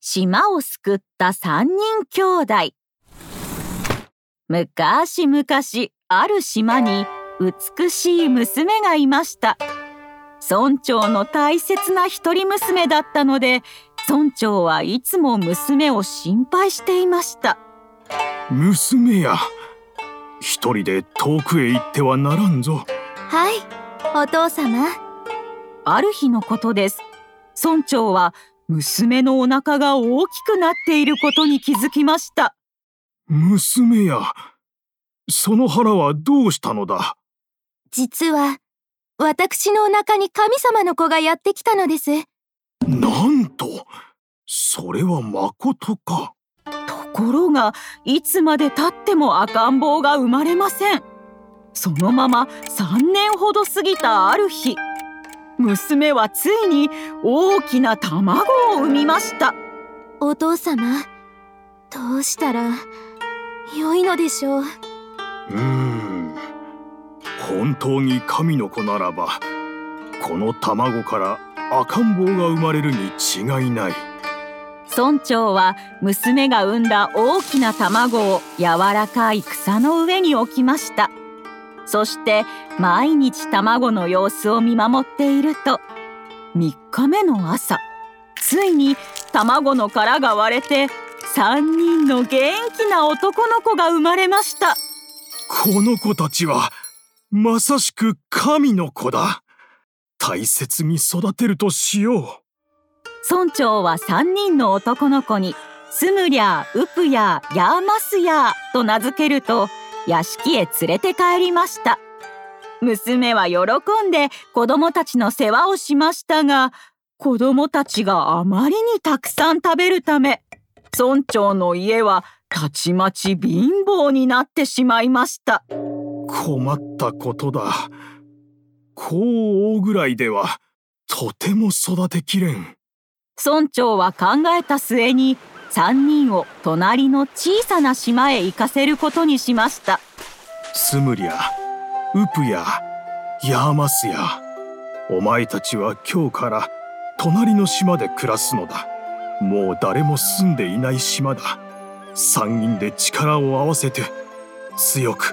ス島を救った三人兄弟。昔々ある島に美しい娘がいました。村長の大切な一人娘だったので村長はいつも娘を心配していました。娘や。一人で遠くへ行ってはならんぞ。はいお父様。ある日のことです村長は娘のお腹が大きくなっていることに気づきました。娘やその腹はどうしたのだ？実は私のお腹に神様の子がやってきたのです。なんとそれはまことか。ところがいつまでたっても赤ん坊が生まれません。そのまま3年ほど過ぎたある日娘はついに大きな卵を産みました。お父様どうしたら良いのでしょう。うーん。本当に神の子ならばこの卵から赤ん坊が生まれるに違いない。村長は娘が産んだ大きな卵を柔らかい草の上に置きましたそして毎日卵の様子を見守っていると3日目の朝ついに卵の殻が割れて3人の元気な男の子が生まれました。この子たちはまさしく神の子だ。大切に育てるとしよう。村長は3人の男の子にスムリャー、ウプヤー、ヤーマスヤーと名付けると屋敷へ連れて帰りました。娘は喜んで子供たちの世話をしましたが子供たちがあまりにたくさん食べるため村長の家はたちまち貧乏になってしまいました。困ったことだ。こう大ぐらいではとても育てきれん。村長は考えた末に3人を隣の小さな島へ行かせることにしました。スムリャウプヤヤーマスヤお前たちは今日から隣の島で暮らすのだ。もう誰も住んでいない島だ。3人で力を合わせて強く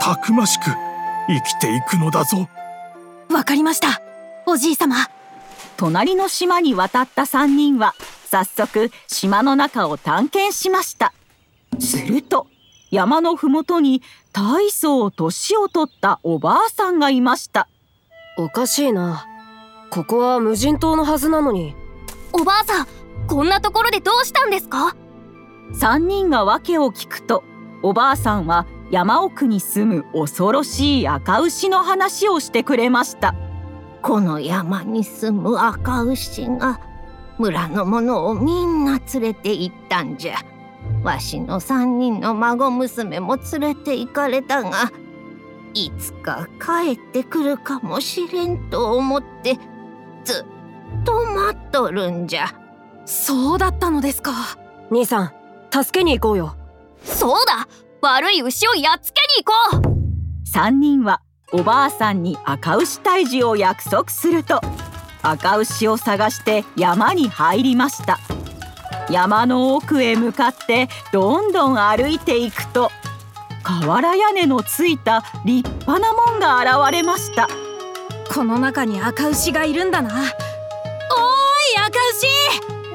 たくましく生きていくのだぞ。わかりました。おじい様。隣の島に渡った3人は早速島の中を探検しました。すると山のふもとに大層年を取ったおばあさんがいました。おかしいな。ここは無人島のはずなのに。おばあさんこんなところでどうしたんですか？3人が訳を聞くとおばあさんは山奥に住む恐ろしい赤牛の話をしてくれました。この山に住む赤牛が村の者をみんな連れて行ったんじゃ。わしの三人の孫娘も連れて行かれたがいつか帰ってくるかもしれんと思ってずっと待っとるんじゃ。そうだったのですか。兄さん助けに行こうよ。そうだ。悪い牛をやっつけに行こう。3人はおばあさんに赤牛退治を約束すると赤牛を探して山に入りました。山の奥へ向かってどんどん歩いていくと瓦屋根のついた立派な門が現れました。この中に赤牛がいるんだな。おーい赤牛！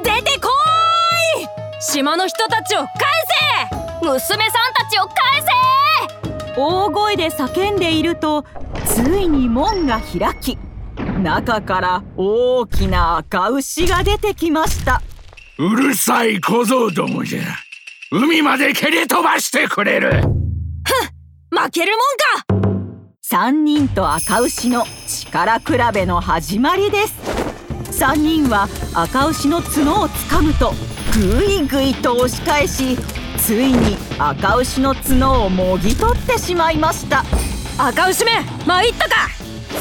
出てこーい！島の人たちを返娘さんたちを返せ！大声で叫んでいるとついに門が開き中から大きな赤牛が出てきました。うるさい小僧どもじゃ。海まで蹴り飛ばしてくれる。負けるもんか。3人と赤牛の力比べの始まりです。3人は赤牛の角をつかむとぐいぐいと押し返しついに赤牛の角をもぎ取ってしまいました。赤牛め参ったか。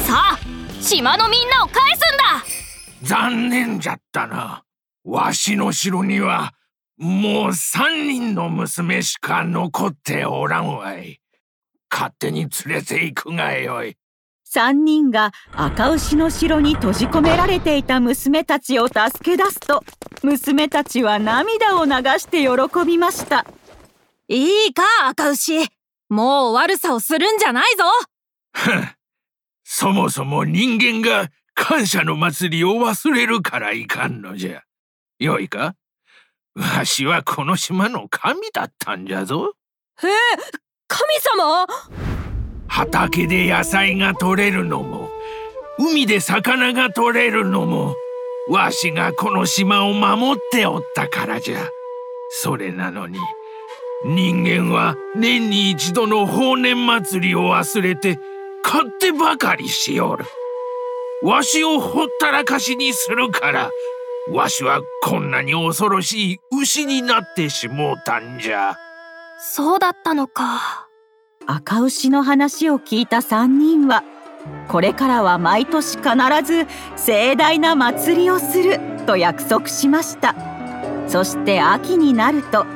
さあ島のみんなを返すんだ。残念じゃったな。わしの城にはもう三人の娘しか残っておらんわい。勝手に連れて行くがよい。3人が赤牛の城に閉じ込められていた娘たちを助け出すと娘たちは涙を流して喜びました。いいか赤牛。もう悪さをするんじゃないぞそもそも人間が感謝の祭りを忘れるからいかんのじゃ。よいか？わしはこの島の神だったんじゃぞ。え神様？畑で野菜が取れるのも海で魚が取れるのもわしがこの島を守っておったからじゃそれなのに人間は年に一度の法年祭りを忘れて勝手ばかりしよる。わしをほったらかしにするからわしはこんなに恐ろしい牛になってしもうたんじゃ。そうだったのか。赤牛の話を聞いた3人はこれからは毎年必ず盛大な祭りをすると約束しました。そして秋になると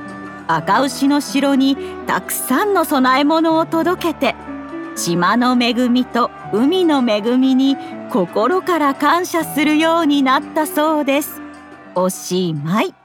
赤牛の城にたくさんの供え物を届けて島の恵みと海の恵みに心から感謝するようになったそうです。おしまい。